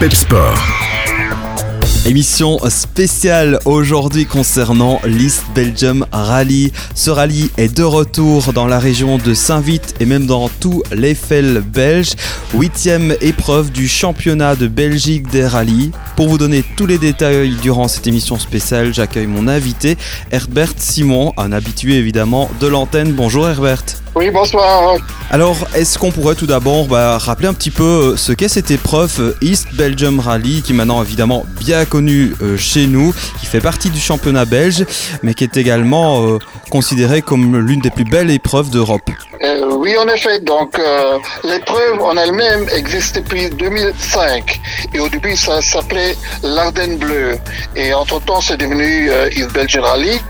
Pep Sport. Émission spéciale aujourd'hui concernant l'East Belgium Rally. Ce rallye est de retour dans la région de Saint-Vite et même dans tout l'Eiffel belge. Huitième épreuve du championnat de Belgique des rallyes. Pour vous donner tous les détails durant cette émission spéciale, j'accueille mon invité Herbert Simon, un habitué évidemment de l'antenne. Bonjour Herbert. Oui, bonsoir. Alors, est-ce qu'on pourrait tout d'abord bah, rappeler un petit peu euh, ce qu'est cette épreuve euh, East Belgium Rally, qui est maintenant évidemment bien connue euh, chez nous, qui fait partie du championnat belge, mais qui est également considérée comme l'une des plus belles épreuves d'Europe? Oui, en effet. Donc, l'épreuve en elle-même existe depuis 2005. Et au début, ça s'appelait l'Ardenne Bleu. Et entre-temps, c'est devenu East Belgium Rally.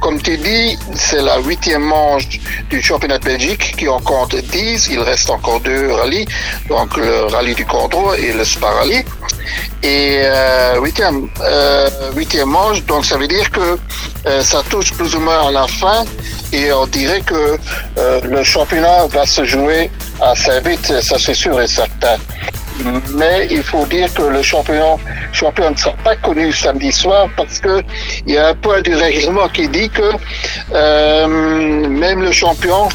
Comme tu dis, c'est la huitième manche du championnat belge qui en compte 10. Il reste encore deux rallyes, donc le rallye du Condro et le Spa Rally. Et euh, huitième, euh, huitième manche, donc ça veut dire que euh, ça touche plus ou moins à la fin et on dirait que le championnat va se jouer assez vite, ça c'est sûr et certain. Mais il faut dire que le champion, champion ne sera pas connu samedi soir parce que il y a un point du règlement qui dit que euh, même le champion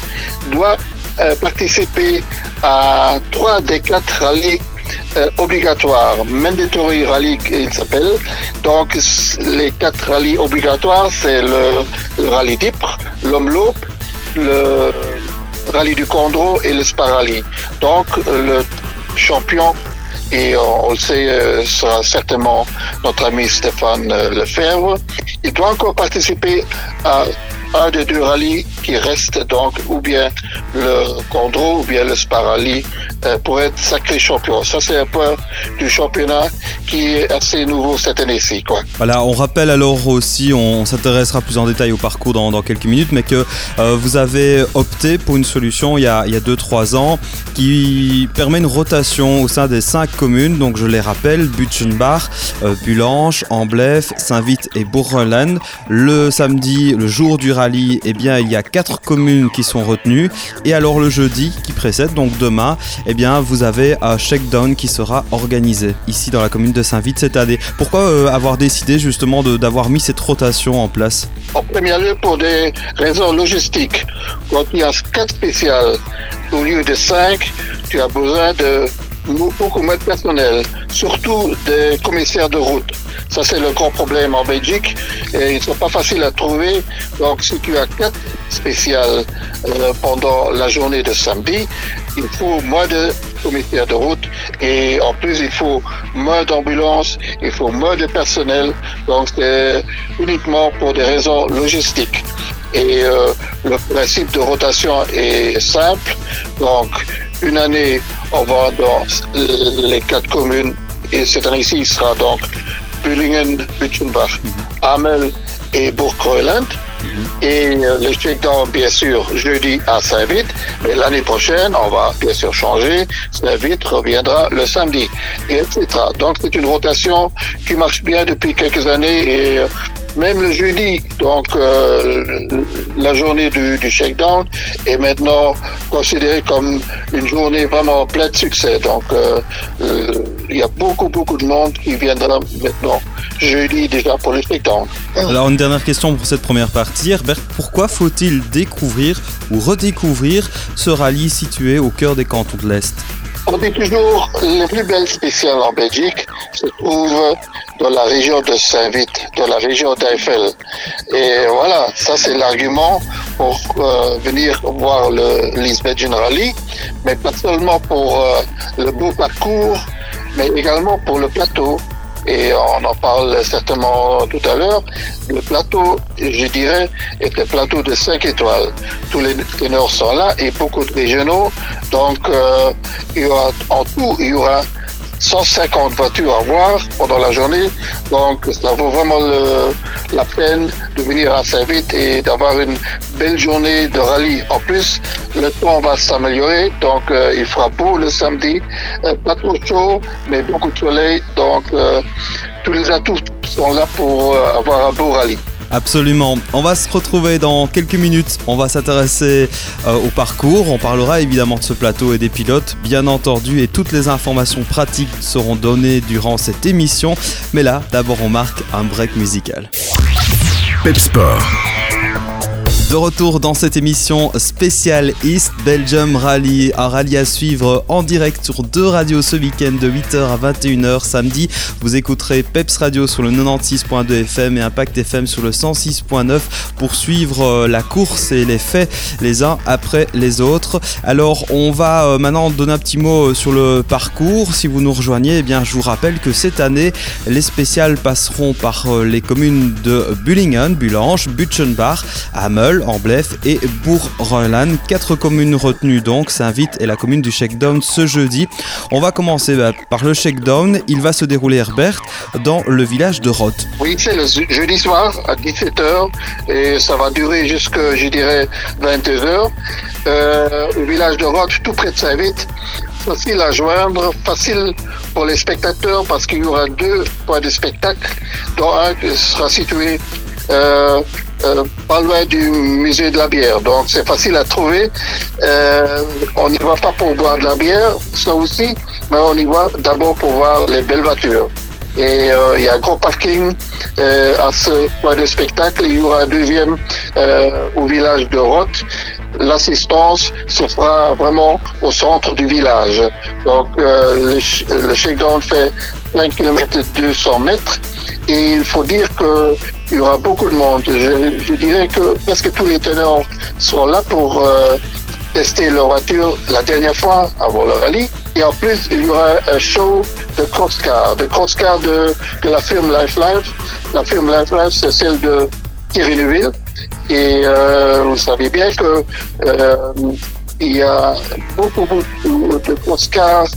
doit euh, participer à trois des quatre rallyes euh, obligatoires, mandatory rally il s'appelle. Donc les quatre rallyes obligatoires, c'est le, rallye d'Ypres, l'Omloop, le rallye du Condro et le Spa Rally. Donc le champion et on, le sait, euh, sera certainement notre ami Stéphane Lefebvre. Il doit encore participer à un des deux rallyes qui reste donc ou bien le Condro ou bien le Sparali euh, pour être sacré champion. Ça, c'est un point du championnat qui est assez nouveau cette année-ci. Voilà, on rappelle alors aussi, on, s'intéressera plus en détail au parcours dans, quelques minutes, mais que euh, vous avez opté pour une solution il y a 2-3 ans qui permet une rotation au sein des 5 communes. Donc je les rappelle, Butchenbach, euh, Bulanche, Amblève, Saint-Vite et Bourreland. Le samedi, le jour du rallye, eh bien, il y a 4 communes qui sont retenues. Et alors le jeudi qui précède, donc demain, eh bien, vous avez un shakedown qui sera organisé ici dans la commune de Saint-Vite cette année. Pourquoi euh, avoir décidé justement d'avoir mis cette rotation en place? En premier lieu, pour des raisons logistiques. Quand 4 spéciales au lieu de 5, tu as besoin de beaucoup moins de personnel, surtout des commissaires de route. Ça, c'est le grand problème en Belgique et ils ne sont pas faciles à trouver. Donc, si tu as quatre spéciales euh, pendant la journée de samedi, il faut moins de commissaires de route et en plus, il faut moins d'ambulances, il faut moins de personnel. Donc, c'est uniquement pour des raisons logistiques. Et euh, le principe de rotation est simple. Donc, une année, on va dans les quatre communes et cette année-ci, il sera donc Bullingen, Bütchenbach, Hamel et bourg mhm. Et euh, le shakedown, bien sûr, jeudi à Saint-Vite. Mais l'année prochaine, on va bien sûr changer. Saint-Vite reviendra le samedi, et etc. Donc, c'est une rotation qui marche bien depuis quelques années et euh, même le jeudi, donc euh, la journée du, du shakedown est maintenant considérée comme une journée vraiment pleine de succès. Donc euh, euh, il y a beaucoup beaucoup de monde qui viendra maintenant jeudi déjà pour le shakedown. Alors une dernière question pour cette première partie, Herbert, pourquoi faut-il découvrir ou redécouvrir ce rallye situé au cœur des cantons de l'Est? On dit toujours les plus belles spéciales en Belgique se trouvent dans la région de Saint-Vite, dans la région d'Eiffel. Et voilà, ça c'est l'argument pour euh, venir voir le Lisbeth Rally, mais pas seulement pour euh, le beau parcours, mais également pour le plateau et on en parle certainement tout à l'heure. Le plateau, je dirais, est un plateau de 5 étoiles. Tous les ténors sont là et beaucoup de régionaux. Donc, euh, il y aura, en tout, il y aura 150 voitures à voir pendant la journée. Donc, ça vaut vraiment la peine de venir à Saint-Vite et d'avoir une belle journée de rallye. En plus, le temps va s'améliorer. Donc, euh, il fera beau le samedi. Euh, pas trop chaud, mais beaucoup de soleil. Donc, euh, tous les atouts sont là pour avoir un beau rallye. Absolument. On va se retrouver dans quelques minutes. On va s'intéresser euh, au parcours. On parlera évidemment de ce plateau et des pilotes, bien entendu, et toutes les informations pratiques seront données durant cette émission. Mais là, d'abord, on marque un break musical. Pep Sport. De retour dans cette émission spéciale East Belgium Rally, un rallye à suivre en direct sur deux radios ce week-end de 8h à 21h samedi. Vous écouterez Peps Radio sur le 96.2 FM et Impact FM sur le 106.9 pour suivre euh, la course et les faits les uns après les autres. Alors on va euh, maintenant donner un petit mot euh, sur le parcours. Si vous nous rejoignez, eh bien je vous rappelle que cette année les spéciales passeront par les communes de Bullingen, Bulange, Butchenbach, Hamel, Amblef et Bourg-Roland. Quatre communes retenues donc s'invitent et la commune du Shakedown ce jeudi. On va commencer bah, par le Shakedown. Il va se dérouler Herbert dans le village de Roth. Oui, c'est le jeudi soir à 17h et ça va durer jusqu'à, je dirais, 22h. Euh, au village de Roth, tout près de Saint-Vite facile à joindre, facile pour les spectateurs parce qu'il y aura deux points de spectacle, dont un qui sera situé euh, euh, pas loin du musée de la bière. Donc c'est facile à trouver. Euh, on n'y va pas pour boire de la bière, ça aussi, mais on y va d'abord pour voir les belles voitures. Et euh, il y a un gros parking à ce point de spectacle. Il y aura un deuxième au village de Roth. L'assistance se fera vraiment au centre du village. Donc le, le shakedown fait 1 km 200 mètres. Et il faut dire que il y aura beaucoup de monde. Je, dirais que presque tous les teneurs sont là pour euh, tester leur voiture la dernière fois avant le rallye. Et en plus, il y aura un show de crosscar, de crosscar de, de la firme Life Life. La firme Life Life, c'est celle de Thierry Neuville. Et euh, vous savez bien que euh, il y a beaucoup, beaucoup de crosscars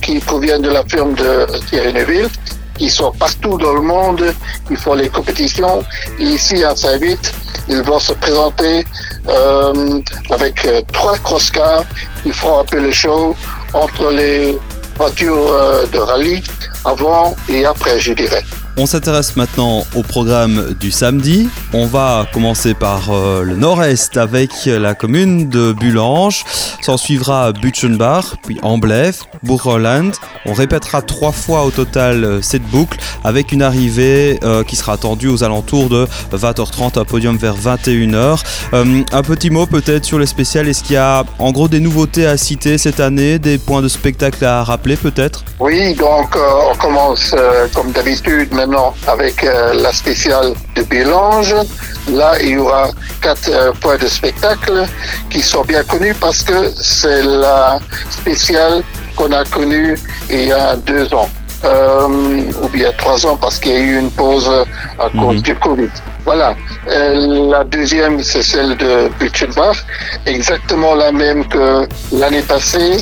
qui proviennent de la firme de Thierry Neuville qui sont partout dans le monde, qui font les compétitions. Et ici à Saint-Vite, ils vont se présenter euh, avec euh, trois cross-cars. Ils feront un peu le show entre les voitures euh, de rallye avant et après, je dirais. On s'intéresse maintenant au programme du samedi. On va commencer par euh, le nord-est avec la commune de Bulange. S'en suivra Butchenbach, puis Amblève, Bourg-Roland. On répétera trois fois au total euh, cette boucle avec une arrivée euh, qui sera attendue aux alentours de 20h30, un podium vers 21h. un petit mot peut-être sur les spéciales. Est-ce qu'il y a en gros des nouveautés à citer cette année, des points de spectacle à rappeler peut-être? Oui, donc on commence comme d'habitude maintenant avec euh, la spéciale de Bélange. Là, il y aura quatre euh, points de spectacle qui sont bien connus parce que c'est la spéciale qu'on a connue il y a deux ans. Euh, ou bien trois ans parce qu'il y a eu une pause à cause mhm. du Covid. Voilà. Euh, la deuxième, c'est celle de Butchenbach, exactement la même que l'année passée.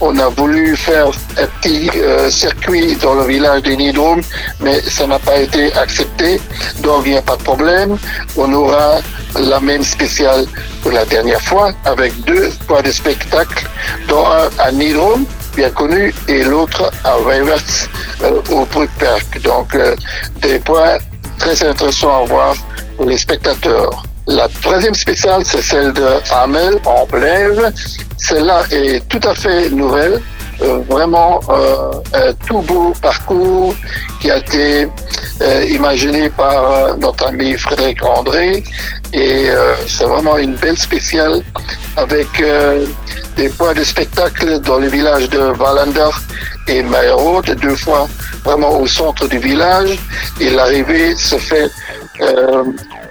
On a voulu faire un petit euh, circuit dans le village des Nidrum, mais ça n'a pas été accepté, donc il n'y a pas de problème. On aura la même spéciale que la dernière fois, avec deux points de spectacle, dont un à Nidrum, bien connu, et l'autre à Weivers euh, au Brugberg. Donc, des points très intéressant à voir pour les spectateurs. La troisième spéciale, c'est celle de Hamel en Blève. Celle-là est tout à fait nouvelle. Euh, vraiment euh, un tout beau parcours qui a été euh, imaginé par notre ami Frédéric André et c'est vraiment une belle spéciale avec des points de spectacle dans le village de Wallander et Mayerode, deux fois vraiment au centre du village et l'arrivée se fait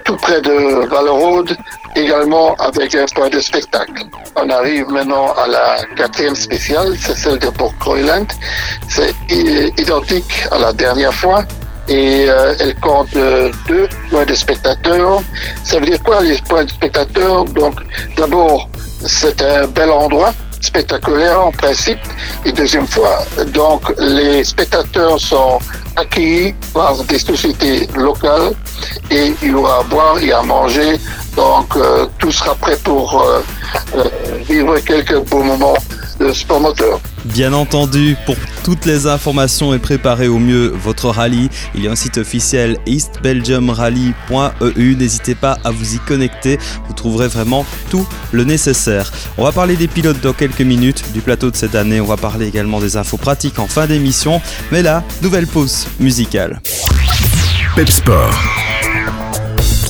tout près de Vallerode, également avec un point de spectacle. On arrive maintenant à la quatrième spéciale, c'est celle de Port C'est identique à la dernière fois et euh, elle compte deux points de spectateurs. Ça veut dire quoi les points de spectateurs? Donc d'abord, c'est un bel endroit spectaculaire en principe. Et deuxième fois, donc les spectateurs sont accueillis par des sociétés locales et il y aura à boire et à manger. Donc euh, tout sera prêt pour euh, euh, vivre quelques beaux moments de sport moteur. Bien entendu, pour toutes les informations et préparer au mieux votre rallye, il y a un site officiel eastbelgiumrally.eu. N'hésitez pas à vous y connecter, vous trouverez vraiment tout le nécessaire. On va parler des pilotes dans quelques minutes, du plateau de cette année, on va parler également des infos pratiques en fin d'émission, mais là, nouvelle pause musicale. Pepsport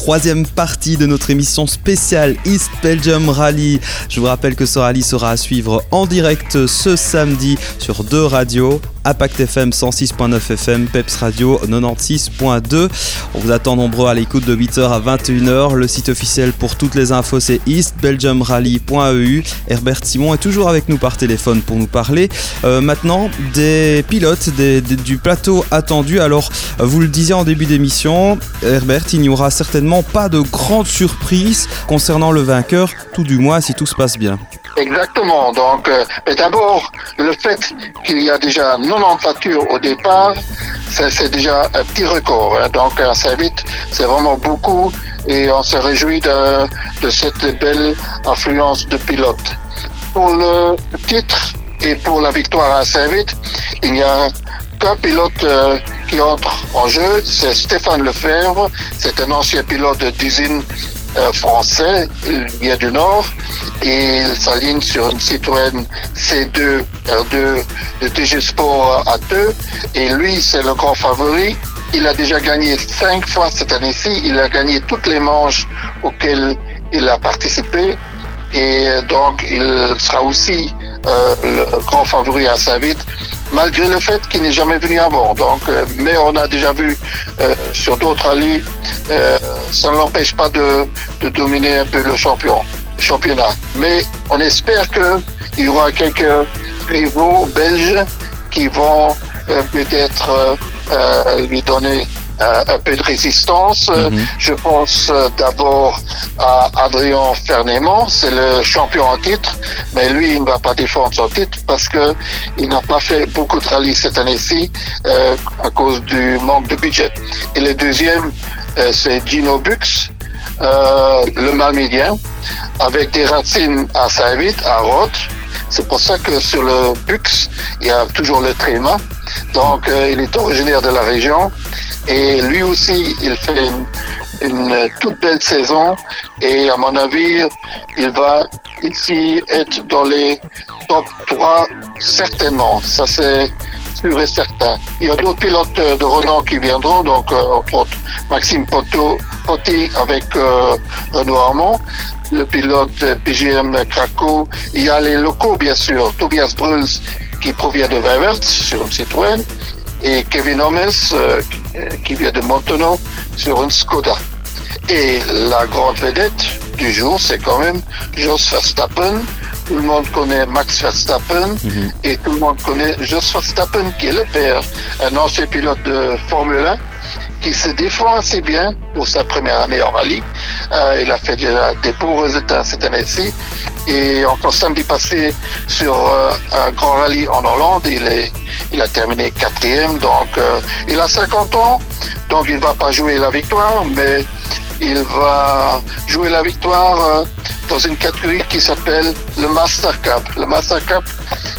troisième partie de notre émission spéciale East Belgium Rally. Je vous rappelle que ce rallye sera à suivre en direct ce samedi sur deux radios, Impact FM 106.9 FM, Peps Radio 96.2. On vous attend nombreux à l'écoute de 8h à 21h. Le site officiel pour toutes les infos c'est eastbelgiumrally.eu. Herbert Simon est toujours avec nous par téléphone pour nous parler euh, maintenant des pilotes du plateau attendu. Alors, vous le disiez en début d'émission, Herbert, il n'y aura certainement pas de grande surprise concernant le vainqueur, tout du moins si tout se passe bien. Exactement. Donc, euh, d'abord, le fait qu'il y a déjà 90 voitures au départ, c'est déjà un petit record. Hein. Donc, assez vite, c'est vraiment beaucoup et on se réjouit de, cette belle influence de pilote. Pour le titre et pour la victoire à Saint-Vite, il n'y a qu'un pilote euh, qui entre en jeu, c'est Stéphane Lefebvre. C'est un ancien pilote d'usine euh, français, il vient du Nord et il s'aligne sur une Citroën C2 R2 de TG Sport A2 et lui c'est le grand favori. Il a déjà gagné cinq fois cette année-ci, il a gagné toutes les manches auxquelles il a participé. Et donc il sera aussi euh, le grand favori à Saint-Vite malgré le fait qu'il n'est jamais venu avant. Donc, euh, mais on a déjà vu euh, sur d'autres rallyes, euh, ça ne l'empêche pas de, de, dominer un peu le champion, championnat. Mais on espère qu'il y aura quelques rivaux belges qui vont peut-être lui donner euh, un peu de résistance. Euh, mhm. Je pense euh, d'abord à Adrien Fernément, c'est le champion en titre, mais lui, il ne va pas défendre son titre parce que il n'a pas fait beaucoup de rallyes cette année-ci à cause du manque de budget. Et le deuxième, c'est Gino Bux, le Malmidien, avec des racines à Saint-Vite, à Roth. C'est pour ça que sur le Bux, il y a toujours le tréma. Donc, il est originaire de la région. Et lui aussi, il fait une, toute belle saison. Et à mon avis, il va ici être dans les top 3 certainement. Ça c'est sûr et certain. Il y a d'autres pilotes de Renault qui viendront, donc euh, Maxime Poteau, Potti avec euh, Renault Armand, le pilote PGM Krakow. Il y a les locaux bien sûr, Tobias Bruls qui provient de Weivert sur une Citroën et Kevin Holmes euh, qui vient de Montano sur une Skoda. Et la grande vedette du jour, c'est quand même Jos Verstappen. Tout le monde connaît Max Verstappen mhm. et tout le monde connaît Jos Verstappen qui est le père, un ancien pilote de Formule 1 qui se défend assez bien pour sa première année en rallye. Euh, il a fait déjà des bons résultats cette année-ci. Et encore samedi passé sur euh, un grand rallye en Hollande, il, est, il a terminé quatrième. Donc euh, il a 50 ans, donc il ne va pas jouer la victoire, mais il va jouer la victoire dans une catégorie qui s'appelle le Master Cup. Le Master Cup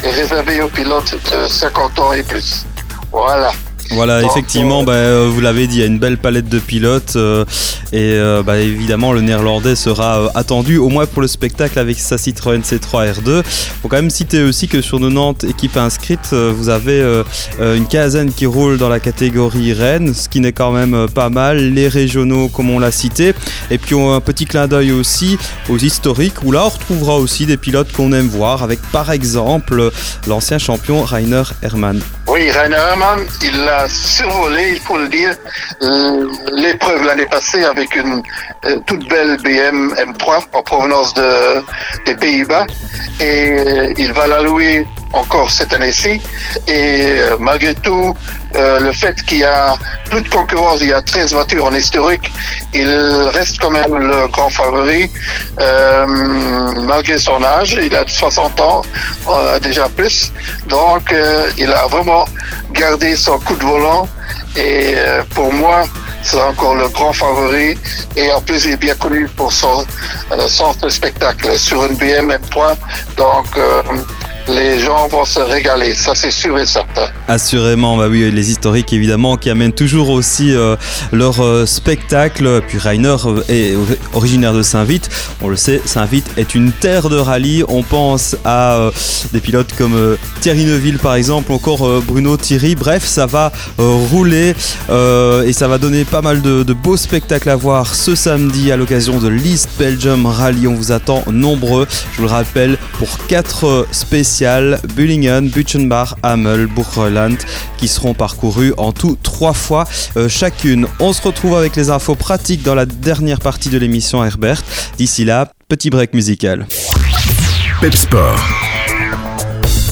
est réservé aux pilotes de 50 ans et plus. Voilà. Voilà, effectivement, bah, euh, vous l'avez dit, il y a une belle palette de pilotes euh, et euh, bah, évidemment le néerlandais sera attendu au moins pour le spectacle avec sa Citroën C3 R2. Faut quand même citer aussi que sur 90 équipes inscrites, vous avez une quinzaine qui roule dans la catégorie Rennes, ce qui n'est quand même pas mal. Les régionaux, comme on l'a cité, et puis on un petit clin d'œil aussi aux historiques où là on retrouvera aussi des pilotes qu'on aime voir, avec par exemple l'ancien champion Rainer Hermann. Oui, Rainer Hermann, il a survolé, il faut le dire, euh, l'épreuve l'année passée avec une euh, toute belle BM M3 en provenance de, des Pays-Bas. Et euh, il va la louer encore cette année-ci. Et malgré tout, le fait qu'il y a plus de concurrence, il y a 13 voitures en historique, il reste quand même le grand favori, malgré son âge. Il a 60 ans, déjà plus. Donc, il a vraiment gardé son coup de volant. Et euh, pour moi, c'est encore le grand favori. Et en plus, il est bien connu pour son euh, sens de spectacle sur une BM M3. Donc, euh, les gens vont se régaler, ça c'est sûr et certain. Assurément, bah oui, les historiques évidemment qui amènent toujours aussi euh, leur euh, spectacle. Puis Rainer est originaire de Saint-Vite. On le sait, Saint-Vite est une terre de rallye. On pense à euh, des pilotes comme Thierry Neuville par exemple, encore Bruno Thierry. Bref, ça va rouler et ça va donner pas mal de, beaux spectacles à voir ce samedi à l'occasion de l'East Belgium Rally. On vous attend nombreux. Je vous le rappelle pour quatre spéciales Bullingen, Butchenbach, Hamel, Burgerland qui seront parcourus en tout trois fois euh, chacune. On se retrouve avec les infos pratiques dans la dernière partie de l'émission Herbert. D'ici là, petit break musical. Pep Sport.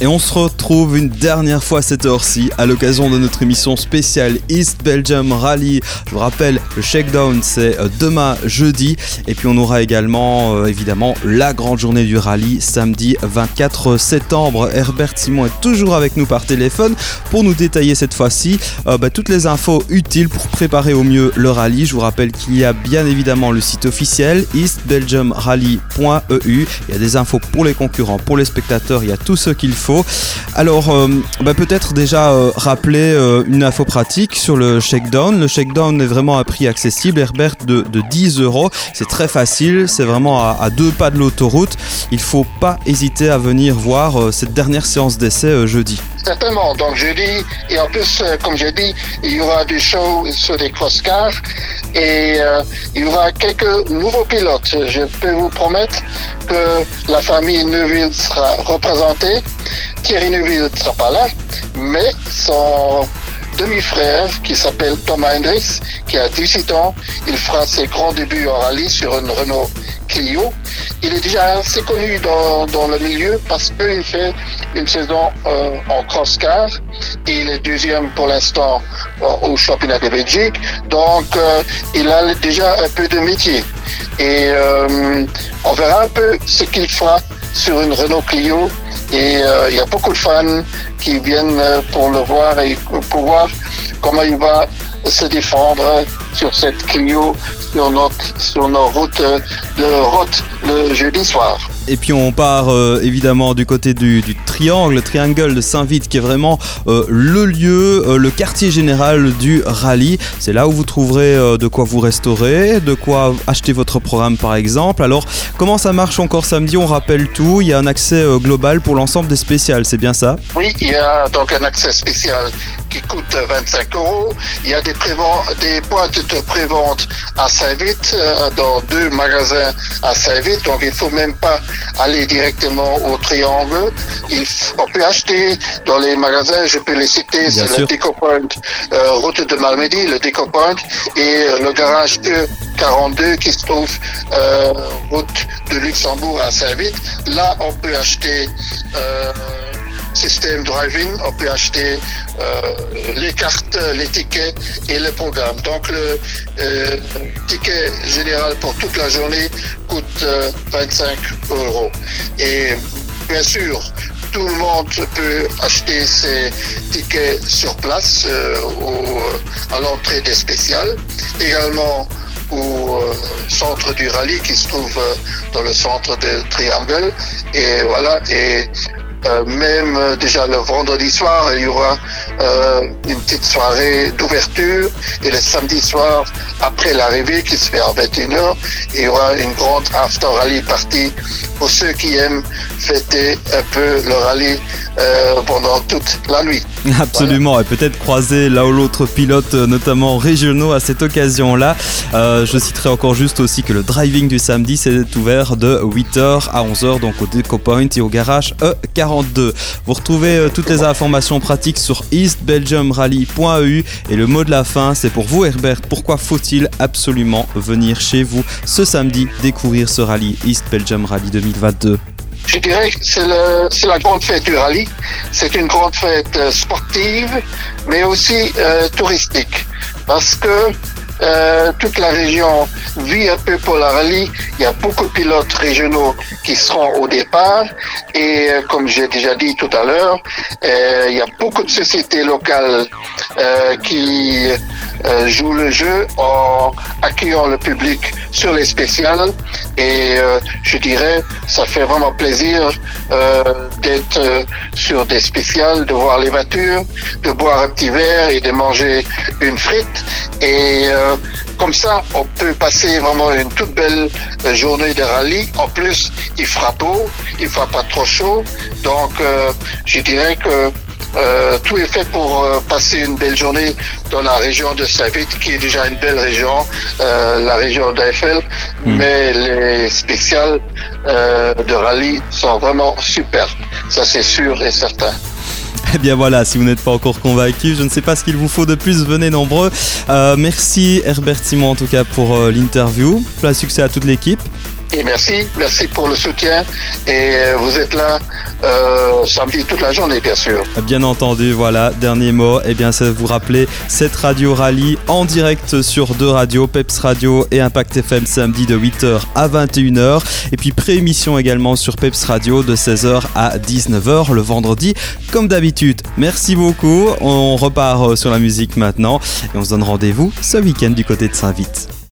Et on se retrouve une dernière fois cette heure-ci à l'occasion de notre émission spéciale East Belgium Rally. Je vous rappelle, le shakedown c'est euh, demain jeudi. Et puis on aura également euh, évidemment la grande journée du rallye samedi 24 septembre. Herbert Simon est toujours avec nous par téléphone pour nous détailler cette fois-ci euh, bah, toutes les infos utiles pour préparer au mieux le rallye. Je vous rappelle qu'il y a bien évidemment le site officiel eastbelgiumrally.eu. Il y a des infos pour les concurrents, pour les spectateurs, il y a tout ce qu'il faut alors, euh, bah, peut-être déjà euh, rappeler euh, une info pratique sur le shakedown. Le shakedown est vraiment à prix accessible, Herbert, de, 10 euros. C'est très facile, c'est vraiment à, deux pas de l'autoroute. Il faut pas hésiter à venir voir cette dernière séance d'essai jeudi. Certainement. Donc jeudi, et en plus, comme j'ai dit, il y aura du show sur des cross-cars et il y aura quelques nouveaux pilotes. Je peux vous promettre que la famille Neuville sera représentée. Thierry Neuville ne sera pas là, mais son demi-frère qui s'appelle Thomas Hendricks, qui a 18 ans, il fera ses grands débuts en rallye sur une Renault Clio. Il est déjà assez connu dans, dans le milieu parce qu'il fait une saison euh, en cross-car. Il est deuxième pour l'instant euh, au championnat de Belgique. Donc, euh, il a déjà un peu de métier. Et on verra un peu ce qu'il fera sur une Renault Clio et euh, il y a beaucoup de fans qui viennent euh, pour le voir et pour voir comment il va se défendre sur cette Clio sur, notre, sur nos routes de route le jeudi soir. Et puis on part euh, évidemment du côté du, triangle, le triangle de Saint-Vite qui est vraiment euh, le lieu, euh, le quartier général du rallye. C'est là où vous trouverez de quoi vous restaurer, de quoi acheter votre programme par exemple. Alors comment ça marche encore samedi? On rappelle tout, il y a un accès global pour l'ensemble des spéciales, c'est bien ça? Oui, il y a donc un accès spécial qui coûte 25 euros. Il y a des, des points de prévente à Saint-Vite, dans deux magasins à Saint-Vite, donc il faut même pas aller directement au triangle. Il, on peut acheter dans les magasins, je peux les citer, c'est le DecoPoint, euh, route de Malmedy, le DecoPoint, et euh, le garage E42 qui se trouve euh, route de Luxembourg à Saint-Vite. Là, on peut acheter euh, système driving, on peut acheter euh, les cartes, les tickets et le programme. Donc le euh, ticket général pour toute la journée coûte 25 euh, euros. Et bien sûr, tout le monde peut acheter ses tickets sur place à l'entrée des spéciales. Également au centre du rallye qui se trouve dans le centre de Triangle. Et voilà, et euh, même euh, déjà le vendredi soir, il y aura euh, une petite soirée d'ouverture. Et le samedi soir, après l'arrivée qui se fait à 21h, il y aura une grande after rally party pour ceux qui aiment fêter un peu le rallye euh, pendant toute la nuit. Absolument, et peut-être croiser là ou l'autre pilote, euh, notamment régionaux, à cette occasion-là. Euh, je citerai encore juste aussi que le driving du samedi, c'est ouvert de 8h à 11h, donc au Deco Point et au garage E42. Vous retrouvez toutes les informations pratiques sur eastbelgiumrally.eu et le mot de la fin, c'est pour vous Herbert, pourquoi faut-il absolument venir chez vous ce samedi découvrir ce rallye East Belgium Rally 2022 je dirais que c'est la grande fête du rallye. C'est une grande fête euh, sportive, mais aussi euh, touristique. Parce que euh, toute la région vit un peu pour la rallye. Il y a beaucoup de pilotes régionaux qui seront au départ. Et comme j'ai déjà dit tout à l'heure, il y a beaucoup de sociétés locales qui euh, joue le jeu en accueillant le public sur les spéciales. Et euh, je dirais, ça fait vraiment plaisir euh, d'être euh, sur des spéciales, de voir les voitures, de boire un petit verre et de manger une frite. Et euh, comme ça, on peut passer vraiment une toute belle journée de rallye. En plus, il fera beau, il fera pas trop chaud. Donc, je dirais que euh, tout est fait pour euh, passer une belle journée dans la région de Saint-Vite, qui est déjà une belle région, euh, la région d'Eiffel. Mais les spéciales de rallye sont vraiment super. Ça, c'est sûr et certain. Eh bien voilà, si vous n'êtes pas encore convaincu, je ne sais pas ce qu'il vous faut de plus, venez nombreux. Merci Herbert Simon en tout cas pour l'interview. Plein succès à toute l'équipe. Et merci, merci pour le soutien. Et vous êtes là euh, samedi toute la journée, bien sûr. Bien entendu, voilà, dernier mot, eh bien c'est vous rappeler cette radio rallye en direct sur deux radios, Peps Radio et Impact FM samedi de 8h à 21h et puis pré-émission également sur Peps Radio de 16h à 19h le vendredi comme d'habitude. Merci beaucoup, on repart euh, sur la musique maintenant et on se donne rendez-vous ce week-end du côté de Saint-Vite.